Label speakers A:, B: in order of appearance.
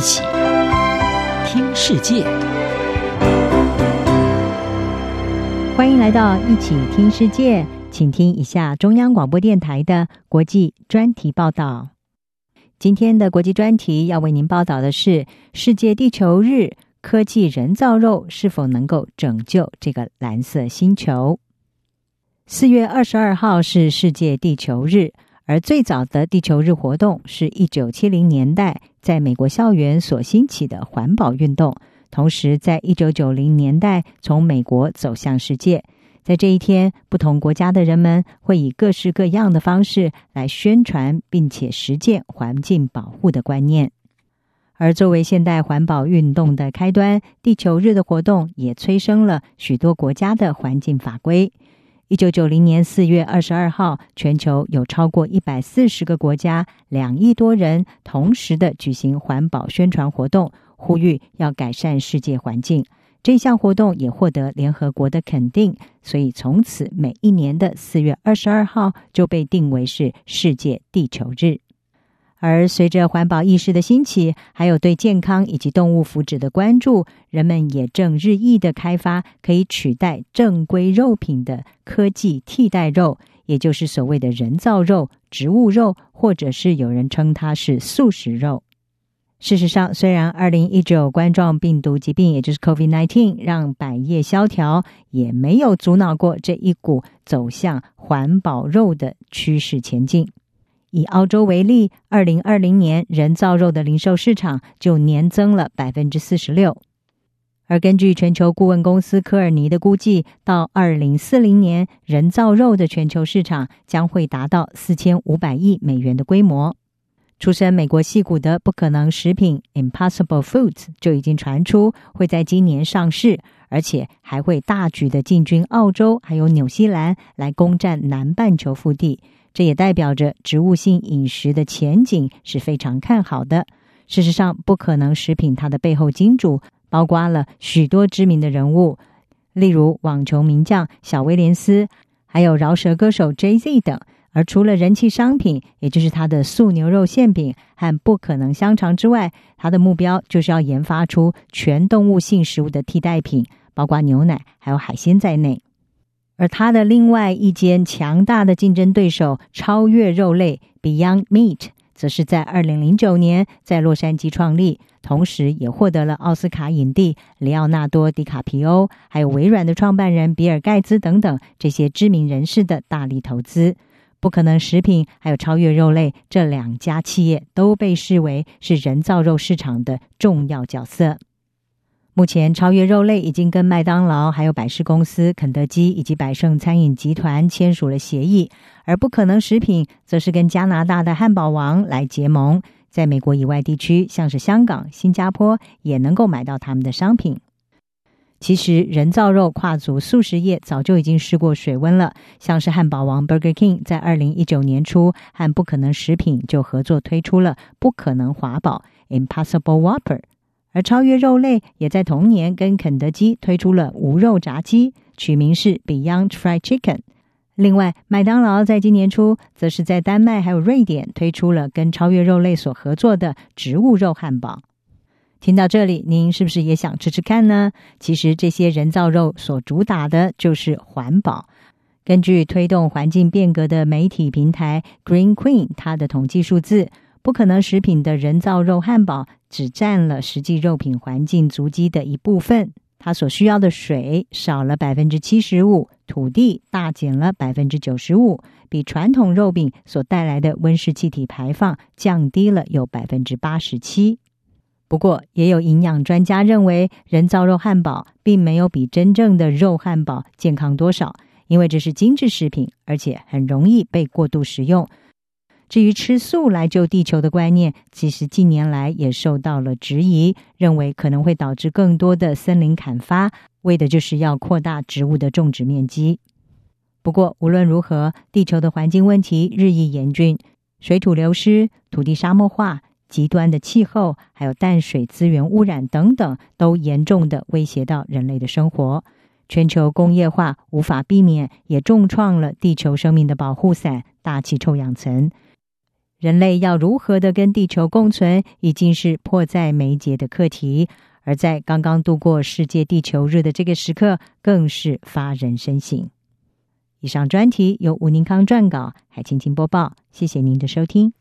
A: 一起听世界，
B: 欢迎来到一起听世界，请听一下中央广播电台的国际专题报道。今天的国际专题要为您报道的是：世界地球日，科技人造肉是否能够拯救这个蓝色星球？四月二十二号是世界地球日。而最早的地球日活动是一九七零年代在美国校园所兴起的环保运动，同时在一九九零年代从美国走向世界。在这一天，不同国家的人们会以各式各样的方式来宣传并且实践环境保护的观念。而作为现代环保运动的开端，地球日的活动也催生了许多国家的环境法规。一九九零年四月二十二号，全球有超过一百四十个国家，两亿多人同时的举行环保宣传活动，呼吁要改善世界环境。这项活动也获得联合国的肯定，所以从此每一年的四月二十二号就被定为是世界地球日。而随着环保意识的兴起，还有对健康以及动物福祉的关注，人们也正日益的开发可以取代正规肉品的科技替代肉，也就是所谓的人造肉、植物肉，或者是有人称它是素食肉。事实上，虽然二零一九冠状病毒疾病，也就是 COVID-19，让百业萧条，也没有阻挠过这一股走向环保肉的趋势前进。以澳洲为例，二零二零年人造肉的零售市场就年增了百分之四十六。而根据全球顾问公司科尔尼的估计，到二零四零年，人造肉的全球市场将会达到四千五百亿美元的规模。出身美国矽谷的不可能食品 Impossible Foods 就已经传出会在今年上市，而且还会大举的进军澳洲还有纽西兰，来攻占南半球腹地。这也代表着植物性饮食的前景是非常看好的。事实上，不可能食品它的背后金主包括了许多知名的人物，例如网球名将小威廉斯，还有饶舌歌手 Jay-Z 等。而除了人气商品，也就是它的素牛肉馅饼和不可能香肠之外，它的目标就是要研发出全动物性食物的替代品，包括牛奶还有海鲜在内。而它的另外一间强大的竞争对手超越肉类 Beyond Meat，则是在二零零九年在洛杉矶创立，同时也获得了奥斯卡影帝里奥纳多·迪卡皮欧，还有微软的创办人比尔·盖茨等等这些知名人士的大力投资。不可能食品还有超越肉类这两家企业都被视为是人造肉市场的重要角色。目前，超越肉类已经跟麦当劳、还有百事公司、肯德基以及百胜餐饮集团签署了协议，而不可能食品则是跟加拿大的汉堡王来结盟，在美国以外地区，像是香港、新加坡，也能够买到他们的商品。其实，人造肉跨足素食业早就已经试过水温了，像是汉堡王 Burger King 在二零一九年初和不可能食品就合作推出了不可能华堡 Impossible Whopper。而超越肉类也在同年跟肯德基推出了无肉炸鸡，取名是 Beyond Fried Chicken。另外，麦当劳在今年初则是在丹麦还有瑞典推出了跟超越肉类所合作的植物肉汉堡。听到这里，您是不是也想吃吃看呢？其实这些人造肉所主打的就是环保。根据推动环境变革的媒体平台 Green Queen，它的统计数字。不可能食品的人造肉汉堡只占了实际肉品环境足迹的一部分，它所需要的水少了百分之七十五，土地大减了百分之九十五，比传统肉饼所带来的温室气体排放降低了有百分之八十七。不过，也有营养专家认为，人造肉汉堡并没有比真正的肉汉堡健康多少，因为这是精致食品，而且很容易被过度食用。至于吃素来救地球的观念，其实近年来也受到了质疑，认为可能会导致更多的森林砍伐，为的就是要扩大植物的种植面积。不过无论如何，地球的环境问题日益严峻，水土流失、土地沙漠化、极端的气候，还有淡水资源污染等等，都严重的威胁到人类的生活。全球工业化无法避免，也重创了地球生命的保护伞——大气臭氧层。人类要如何的跟地球共存，已经是迫在眉睫的课题。而在刚刚度过世界地球日的这个时刻，更是发人深省。以上专题由吴宁康撰稿，海青青播报。谢谢您的收听。